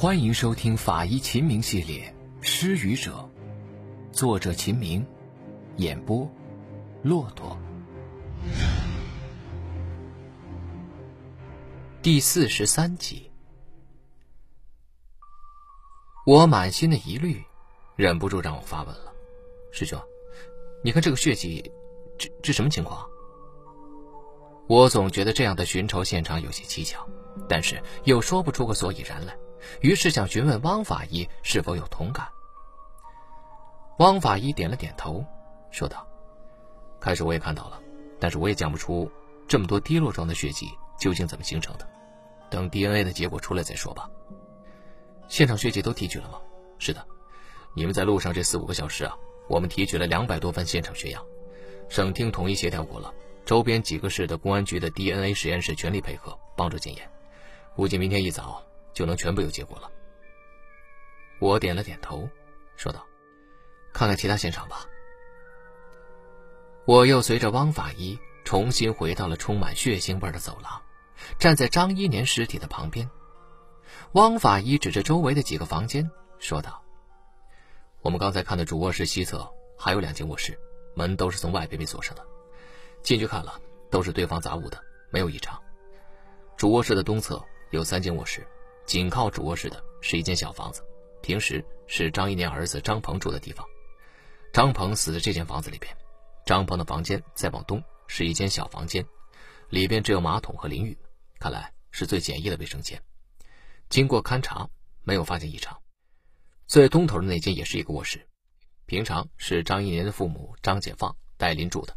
欢迎收听法医秦明系列《失语者》，作者秦明，演播骆驼。第四十三集，我满心的疑虑，忍不住让我发问了：“师兄，你看这个血迹，这这什么情况？”我总觉得这样的寻仇现场有些蹊跷，但是又说不出个所以然来。于是想询问汪法医是否有同感。汪法医点了点头，说道：“开始我也看到了，但是我也讲不出这么多滴落状的血迹究竟怎么形成的。等 DNA 的结果出来再说吧。现场血迹都提取了吗？是的，你们在路上这四五个小时啊，我们提取了两百多份现场血样，省厅统一协调过了，周边几个市的公安局的 DNA 实验室全力配合帮助检验，估计明天一早。”就能全部有结果了。我点了点头，说道：“看看其他现场吧。”我又随着汪法医重新回到了充满血腥味的走廊，站在张一年尸体的旁边。汪法医指着周围的几个房间，说道：“我们刚才看的主卧室西侧还有两间卧室，门都是从外边被锁上的。进去看了，都是堆放杂物的，没有异常。主卧室的东侧有三间卧室。”紧靠主卧室的是一间小房子，平时是张一年儿子张鹏住的地方。张鹏死在这间房子里边，张鹏的房间再往东是一间小房间，里边只有马桶和淋浴，看来是最简易的卫生间。经过勘查，没有发现异常。最东头的那间也是一个卧室，平常是张一年的父母张解放、戴林住的，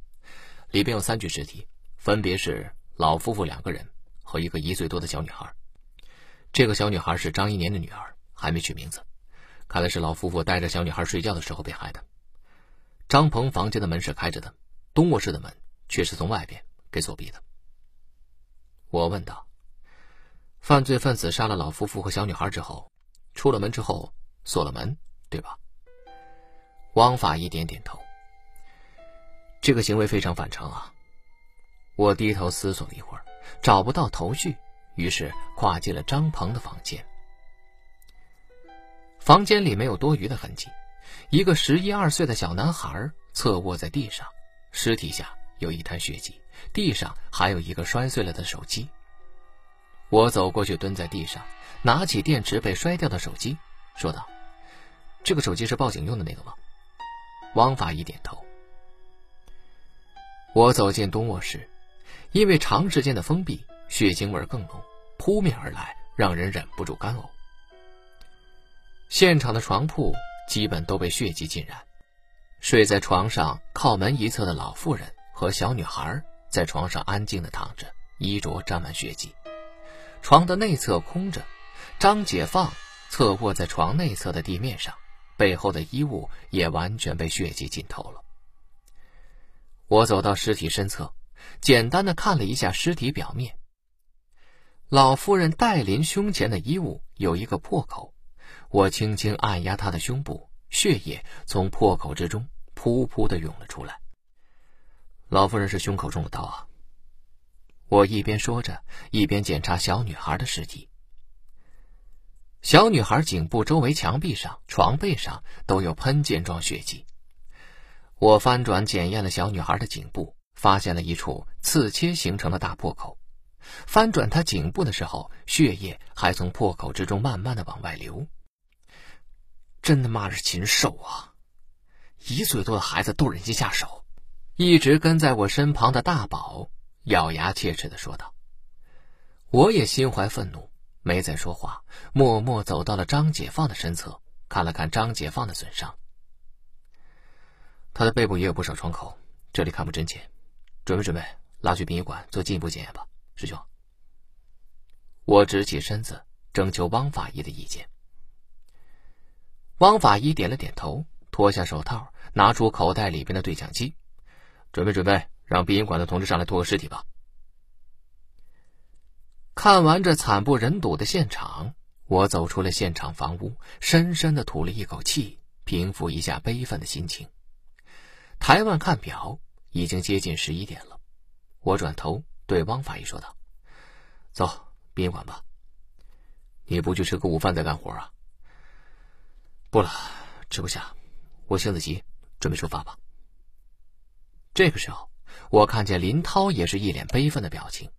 里边有三具尸体，分别是老夫妇两个人和一个一岁多的小女孩。这个小女孩是张一年的女儿，还没取名字，看来是老夫妇带着小女孩睡觉的时候被害的。张鹏房间的门是开着的，东卧室的门却是从外边给锁闭的。我问道：“犯罪分子杀了老夫妇和小女孩之后，出了门之后锁了门，对吧？”汪法医点点头。这个行为非常反常啊！我低头思索了一会儿，找不到头绪。于是跨进了张鹏的房间。房间里没有多余的痕迹，一个十一二岁的小男孩侧卧在地上，尸体下有一滩血迹，地上还有一个摔碎了的手机。我走过去，蹲在地上，拿起电池被摔掉的手机，说道：“这个手机是报警用的那个吗？”汪法医点头。我走进东卧室，因为长时间的封闭。血腥味更浓，扑面而来，让人忍不住干呕。现场的床铺基本都被血迹浸染，睡在床上靠门一侧的老妇人和小女孩在床上安静的躺着，衣着沾满血迹。床的内侧空着，张解放侧卧在床内侧的地面上，背后的衣物也完全被血迹浸透了。我走到尸体身侧，简单的看了一下尸体表面。老夫人戴琳胸前的衣物有一个破口，我轻轻按压她的胸部，血液从破口之中噗噗的涌了出来。老夫人是胸口中的刀啊！我一边说着，一边检查小女孩的尸体。小女孩颈部周围墙壁上、床背上都有喷溅状血迹。我翻转检验了小女孩的颈部，发现了一处刺切形成的大破口。翻转他颈部的时候，血液还从破口之中慢慢的往外流。真他妈是禽兽啊！一岁多的孩子都忍心下手。一直跟在我身旁的大宝咬牙切齿的说道。我也心怀愤怒，没再说话，默默走到了张解放的身侧，看了看张解放的损伤。他的背部也有不少创口，这里看不真切，准备准备，拉去殡仪馆做进一步检验吧。师兄，我直起身子，征求汪法医的意见。汪法医点了点头，脱下手套，拿出口袋里边的对讲机，准备准备，让殡仪馆的同志上来拖个尸体吧。看完这惨不忍睹的现场，我走出了现场房屋，深深的吐了一口气，平复一下悲愤的心情。抬腕看表，已经接近十一点了。我转头。对汪法医说道：“走，殡仪馆吧。”你不去吃个午饭再干活啊？不了，吃不下，我性子急，准备出发吧。这个时候，我看见林涛也是一脸悲愤的表情，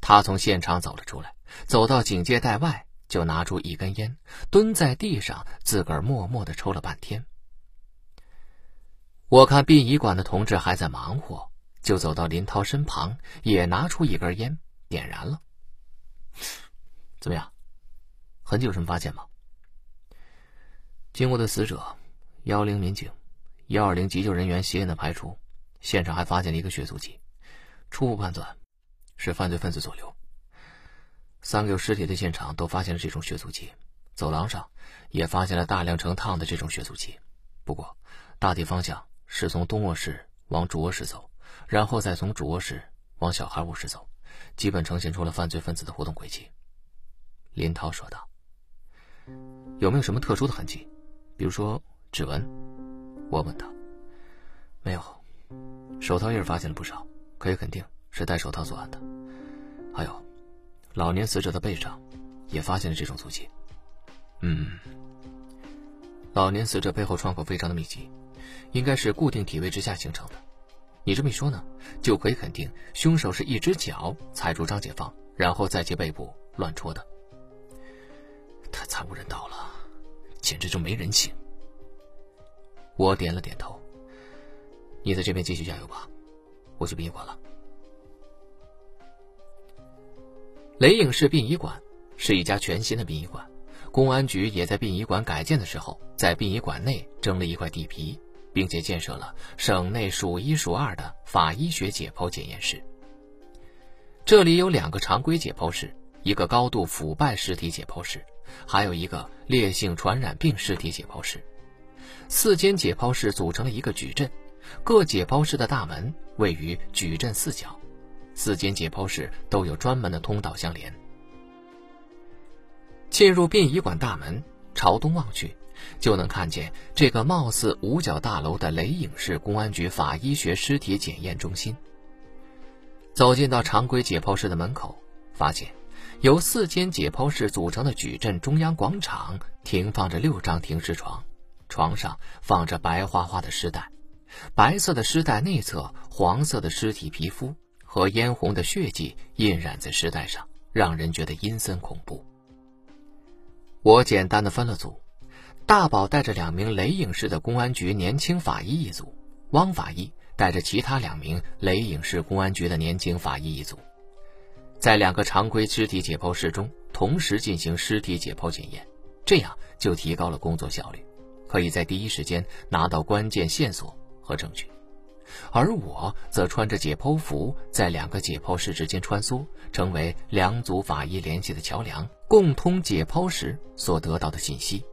他从现场走了出来，走到警戒带外，就拿出一根烟，蹲在地上，自个儿默默的抽了半天。我看殡仪馆的同志还在忙活，就走到林涛身旁，也拿出一根烟，点燃了。怎么样？痕迹有什么发现吗？经过的死者、幺零民警、幺二零急救人员血验的排除，现场还发现了一个血足迹，初步判断是犯罪分子所留。三个有尸体的现场都发现了这种血足迹，走廊上也发现了大量成趟的这种血足迹，不过大体方向是从东卧室往主卧室走，然后再从主卧室往小孩卧室走，基本呈现出了犯罪分子的活动轨迹。林涛说道。有没有什么特殊的痕迹，比如说指纹？我问他。没有，手套印发现了不少，可以肯定是戴手套作案的。还有，老年死者的背上也发现了这种足迹。嗯，老年死者背后创口非常的密集，应该是固定体位之下形成的。你这么一说呢，就可以肯定凶手是一只脚踩住张解放，然后再接背部乱戳的。太惨无人道了，简直就没人性。我点了点头。你在这边继续加油吧，我去殡仪馆了。雷影市殡仪馆是一家全新的殡仪馆，公安局也在殡仪馆改建的时候，在殡仪馆内征了一块地皮，并且建设了省内数一数二的法医学解剖检验室。这里有两个常规解剖室，一个高度腐败尸体解剖室。还有一个烈性传染病尸体解剖室，四间解剖室组成了一个矩阵，各解剖室的大门位于矩阵四角，四间解剖室都有专门的通道相连。进入殡仪馆大门，朝东望去，就能看见这个貌似五角大楼的雷影市公安局法医学尸体检验中心。走进到常规解剖室的门口，发现。由四间解剖室组成的矩阵中央广场停放着六张停尸床，床上放着白花花的尸袋，白色的尸袋内侧黄色的尸体皮肤和嫣红的血迹印染在尸袋上，让人觉得阴森恐怖。我简单的分了组，大宝带着两名雷影市的公安局年轻法医一组，汪法医带着其他两名雷影市公安局的年轻法医一组。在两个常规尸体解剖室中同时进行尸体解剖检验，这样就提高了工作效率，可以在第一时间拿到关键线索和证据。而我则穿着解剖服，在两个解剖室之间穿梭，成为两组法医联系的桥梁，共通解剖时所得到的信息。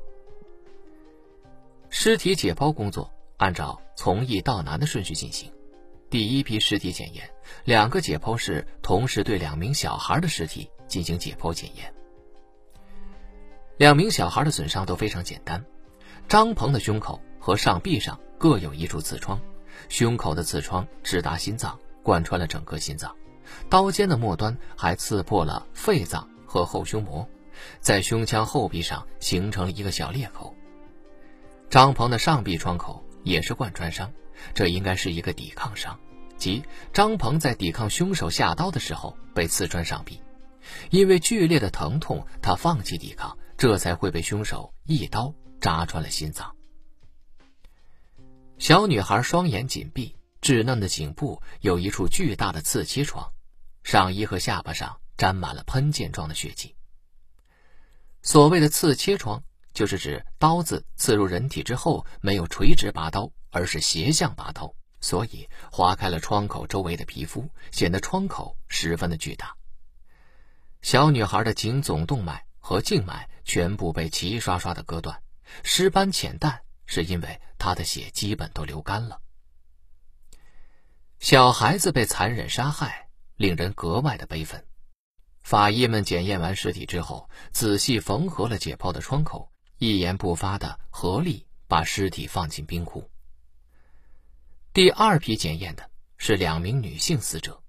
尸体解剖工作按照从易到难的顺序进行。第一批尸体检验，两个解剖室同时对两名小孩的尸体进行解剖检验。两名小孩的损伤都非常简单，张鹏的胸口和上臂上各有一处刺创，胸口的刺创直达心脏，贯穿了整个心脏，刀尖的末端还刺破了肺脏和后胸膜，在胸腔后壁上形成了一个小裂口。张鹏的上臂创口也是贯穿伤。这应该是一个抵抗伤，即张鹏在抵抗凶手下刀的时候被刺穿上臂，因为剧烈的疼痛，他放弃抵抗，这才会被凶手一刀扎穿了心脏。小女孩双眼紧闭，稚嫩的颈部有一处巨大的刺切创，上衣和下巴上沾满了喷溅状的血迹。所谓的刺切创，就是指刀子刺入人体之后没有垂直拔刀。而是斜向拔刀，所以划开了创口周围的皮肤，显得创口十分的巨大。小女孩的颈总动脉和静脉全部被齐刷刷的割断，尸斑浅淡，是因为她的血基本都流干了。小孩子被残忍杀害，令人格外的悲愤。法医们检验完尸体之后，仔细缝合了解剖的窗口，一言不发的合力把尸体放进冰库。第二批检验的是两名女性死者，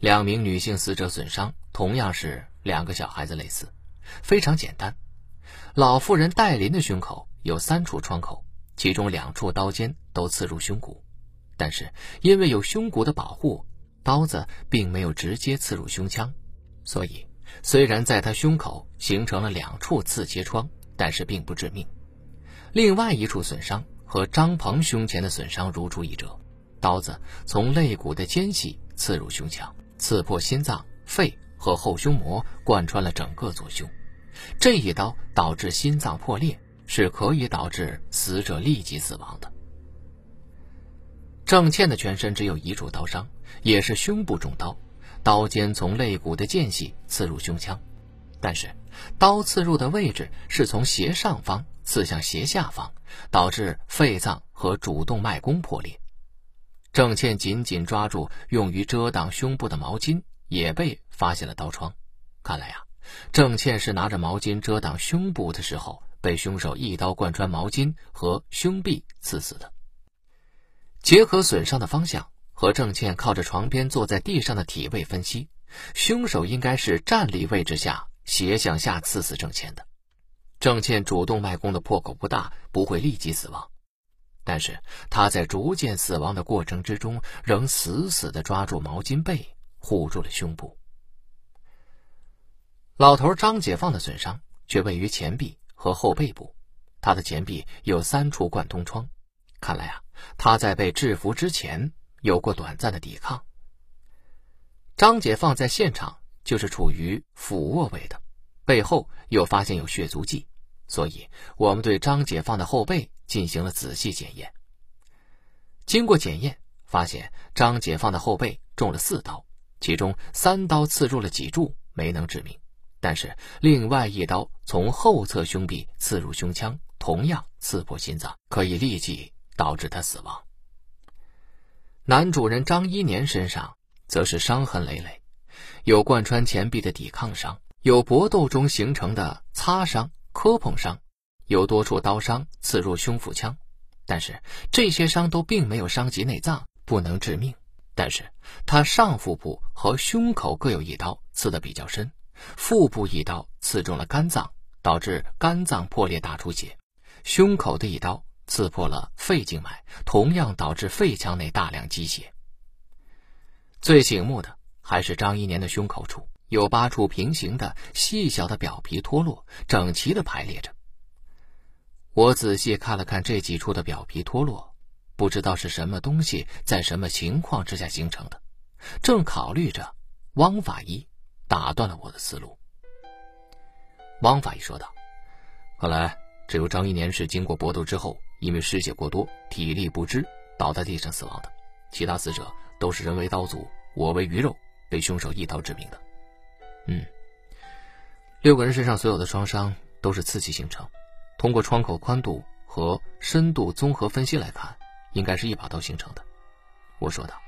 两名女性死者损伤同样是两个小孩子类似，非常简单。老妇人戴琳的胸口有三处创口，其中两处刀尖都刺入胸骨，但是因为有胸骨的保护，刀子并没有直接刺入胸腔，所以虽然在她胸口形成了两处刺切创，但是并不致命。另外一处损伤和张鹏胸前的损伤如出一辙，刀子从肋骨的间隙刺入胸腔，刺破心脏、肺和后胸膜，贯穿了整个左胸。这一刀导致心脏破裂，是可以导致死者立即死亡的。郑倩的全身只有一处刀伤，也是胸部中刀，刀尖从肋骨的间隙刺入胸腔，但是刀刺入的位置是从斜上方。刺向斜下方，导致肺脏和主动脉弓破裂。郑倩紧紧抓住用于遮挡胸部的毛巾，也被发现了刀创。看来啊，郑倩是拿着毛巾遮挡胸部的时候，被凶手一刀贯穿毛巾和胸壁刺死的。结合损伤的方向和郑倩靠着床边坐在地上的体位分析，凶手应该是站立位置下斜向下刺死郑倩的。郑倩主动脉弓的破口不大，不会立即死亡，但是她在逐渐死亡的过程之中，仍死死的抓住毛巾被，护住了胸部。老头张解放的损伤却位于前臂和后背部，他的前臂有三处贯通创，看来啊，他在被制服之前有过短暂的抵抗。张解放在现场就是处于俯卧位的，背后又发现有血足迹。所以，我们对张解放的后背进行了仔细检验。经过检验，发现张解放的后背中了四刀，其中三刀刺入了脊柱，没能致命；但是另外一刀从后侧胸壁刺入胸腔，同样刺破心脏，可以立即导致他死亡。男主人张一年身上则是伤痕累累，有贯穿前臂的抵抗伤，有搏斗中形成的擦伤。磕碰伤，有多处刀伤刺入胸腹腔，但是这些伤都并没有伤及内脏，不能致命。但是他上腹部和胸口各有一刀刺得比较深，腹部一刀刺中了肝脏，导致肝脏破裂大出血；胸口的一刀刺破了肺静脉，同样导致肺腔内大量积血。最醒目的还是张一年的胸口处。有八处平行的细小的表皮脱落，整齐的排列着。我仔细看了看这几处的表皮脱落，不知道是什么东西在什么情况之下形成的。正考虑着，汪法医打断了我的思路。汪法医说道：“看来只有张一年是经过搏斗之后，因为失血过多、体力不支倒在地上死亡的，其他死者都是人为刀俎，我为鱼肉，被凶手一刀致命的。”嗯，六个人身上所有的创伤都是刺激形成，通过创口宽度和深度综合分析来看，应该是一把刀形成的。我说道：“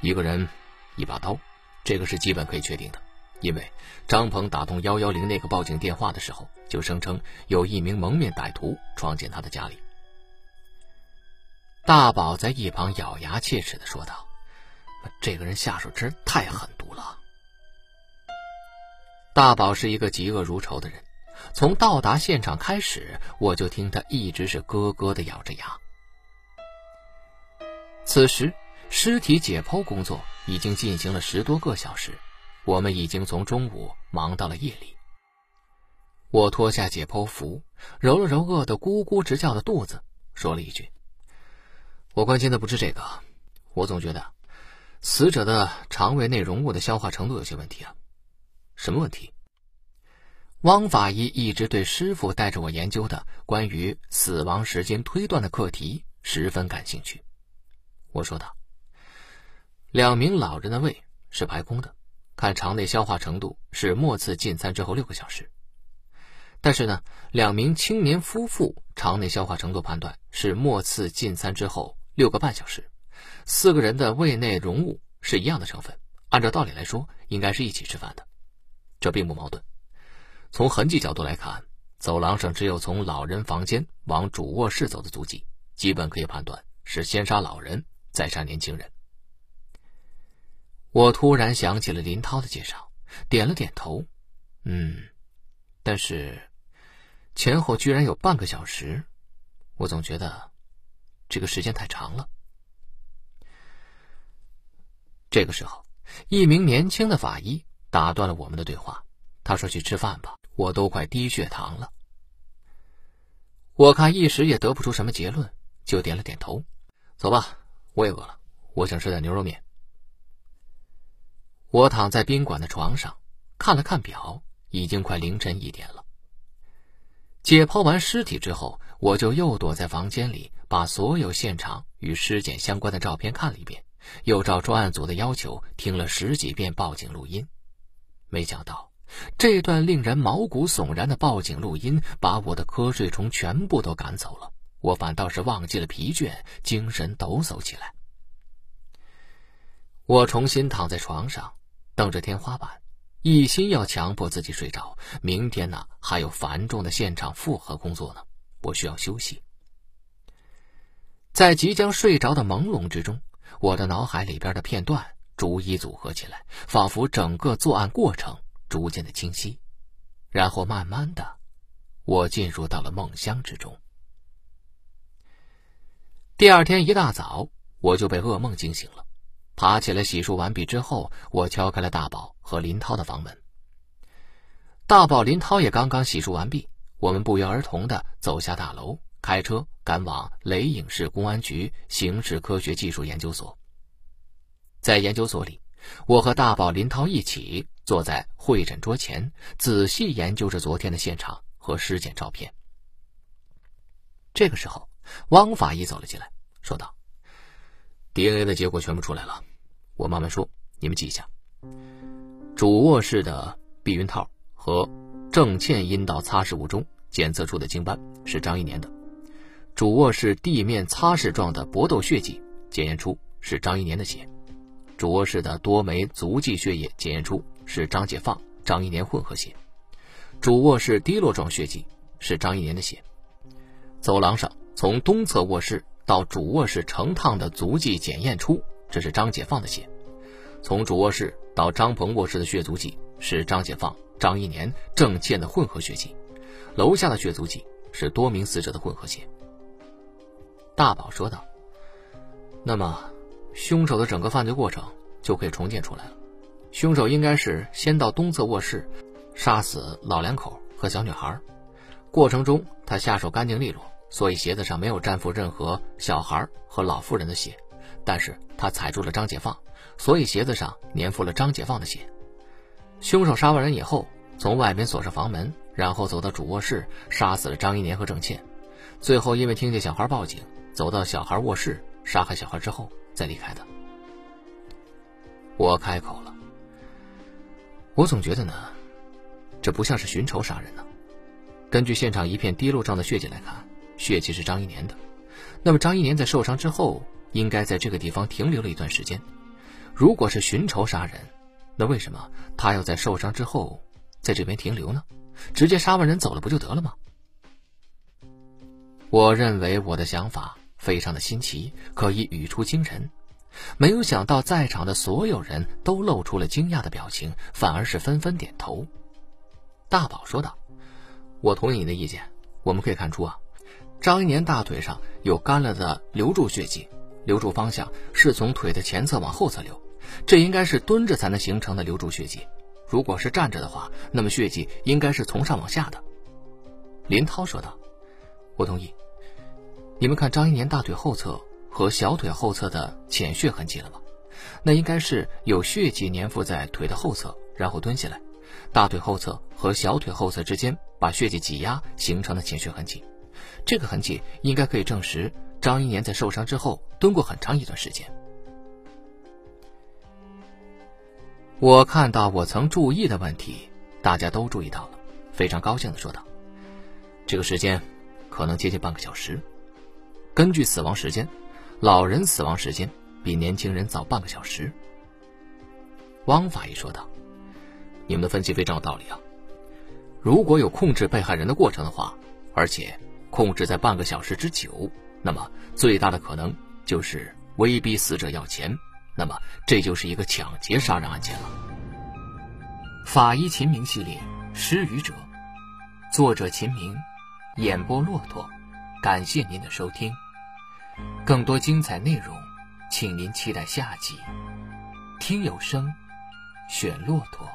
一个人，一把刀，这个是基本可以确定的，因为张鹏打通幺幺零那个报警电话的时候，就声称有一名蒙面歹徒闯进他的家里。”大宝在一旁咬牙切齿的说道：“这个人下手真太狠毒了。”大宝是一个嫉恶如仇的人，从到达现场开始，我就听他一直是咯咯的咬着牙。此时，尸体解剖工作已经进行了十多个小时，我们已经从中午忙到了夜里。我脱下解剖服，揉了揉饿得咕咕直叫的肚子，说了一句：“我关心的不是这个，我总觉得死者的肠胃内容物的消化程度有些问题啊。”什么问题？汪法医一直对师傅带着我研究的关于死亡时间推断的课题十分感兴趣。我说道：“两名老人的胃是排空的，看肠内消化程度是末次进餐之后六个小时。但是呢，两名青年夫妇肠内消化程度判断是末次进餐之后六个半小时。四个人的胃内容物是一样的成分，按照道理来说，应该是一起吃饭的。”这并不矛盾。从痕迹角度来看，走廊上只有从老人房间往主卧室走的足迹，基本可以判断是先杀老人，再杀年轻人。我突然想起了林涛的介绍，点了点头。嗯，但是前后居然有半个小时，我总觉得这个时间太长了。这个时候，一名年轻的法医打断了我们的对话。他说：“去吃饭吧，我都快低血糖了。”我看一时也得不出什么结论，就点了点头。走吧，我也饿了，我想吃点牛肉面。我躺在宾馆的床上，看了看表，已经快凌晨一点了。解剖完尸体之后，我就又躲在房间里，把所有现场与尸检相关的照片看了一遍，又照专案组的要求听了十几遍报警录音。没想到。这段令人毛骨悚然的报警录音，把我的瞌睡虫全部都赶走了。我反倒是忘记了疲倦，精神抖擞起来。我重新躺在床上，瞪着天花板，一心要强迫自己睡着。明天呢，还有繁重的现场复核工作呢，我需要休息。在即将睡着的朦胧之中，我的脑海里边的片段逐一组合起来，仿佛整个作案过程。逐渐的清晰，然后慢慢的，我进入到了梦乡之中。第二天一大早，我就被噩梦惊醒了。爬起来洗漱完毕之后，我敲开了大宝和林涛的房门。大宝、林涛也刚刚洗漱完毕，我们不约而同的走下大楼，开车赶往雷影市公安局刑事科学技术研究所。在研究所里，我和大宝、林涛一起。坐在会诊桌前，仔细研究着昨天的现场和尸检照片。这个时候，汪法医走了进来，说道：“DNA 的结果全部出来了，我慢慢说，你们记一下。主卧室的避孕套和正嵌阴道擦拭物中检测出的精斑是张一年的；主卧室地面擦拭状的搏斗血迹检验出是张一年的血；主卧室的多枚足迹血液检验出。”是张解放、张一年混合血，主卧室滴落状血迹是张一年的血。走廊上从东侧卧室到主卧室成趟的足迹检验出，这是张解放的血。从主卧室到张鹏卧室的血足迹是张解放、张一年正倩的混合血迹。楼下的血足迹是多名死者的混合血。大宝说道：“那么，凶手的整个犯罪过程就可以重建出来了。”凶手应该是先到东侧卧室，杀死老两口和小女孩，过程中他下手干净利落，所以鞋子上没有沾附任何小孩和老妇人的血。但是他踩住了张解放，所以鞋子上粘附了张解放的血。凶手杀完人以后，从外面锁上房门，然后走到主卧室，杀死了张一年和郑倩，最后因为听见小孩报警，走到小孩卧室，杀害小孩之后再离开的。我开口了。我总觉得呢，这不像是寻仇杀人呢。根据现场一片滴落状的血迹来看，血迹是张一年的。那么张一年在受伤之后，应该在这个地方停留了一段时间。如果是寻仇杀人，那为什么他要在受伤之后在这边停留呢？直接杀完人走了不就得了吗？我认为我的想法非常的新奇，可以语出惊人。没有想到，在场的所有人都露出了惊讶的表情，反而是纷纷点头。大宝说道：“我同意你的意见。我们可以看出啊，张一年大腿上有干了的流注血迹，流注方向是从腿的前侧往后侧流，这应该是蹲着才能形成的流注血迹。如果是站着的话，那么血迹应该是从上往下的。”林涛说道：“我同意。你们看张一年大腿后侧。”和小腿后侧的浅血痕迹了吗？那应该是有血迹粘附在腿的后侧，然后蹲下来，大腿后侧和小腿后侧之间把血迹挤压形成的浅血痕迹。这个痕迹应该可以证实张一年在受伤之后蹲过很长一段时间。我看到我曾注意的问题，大家都注意到了，非常高兴地说道：“这个时间可能接近半个小时。根据死亡时间。”老人死亡时间比年轻人早半个小时。汪法医说道：“你们的分析非常有道理啊！如果有控制被害人的过程的话，而且控制在半个小时之久，那么最大的可能就是威逼死者要钱，那么这就是一个抢劫杀人案件了。”法医秦明系列《失语者》，作者秦明，演播骆驼。感谢您的收听，更多精彩内容，请您期待下集。听有声，选骆驼。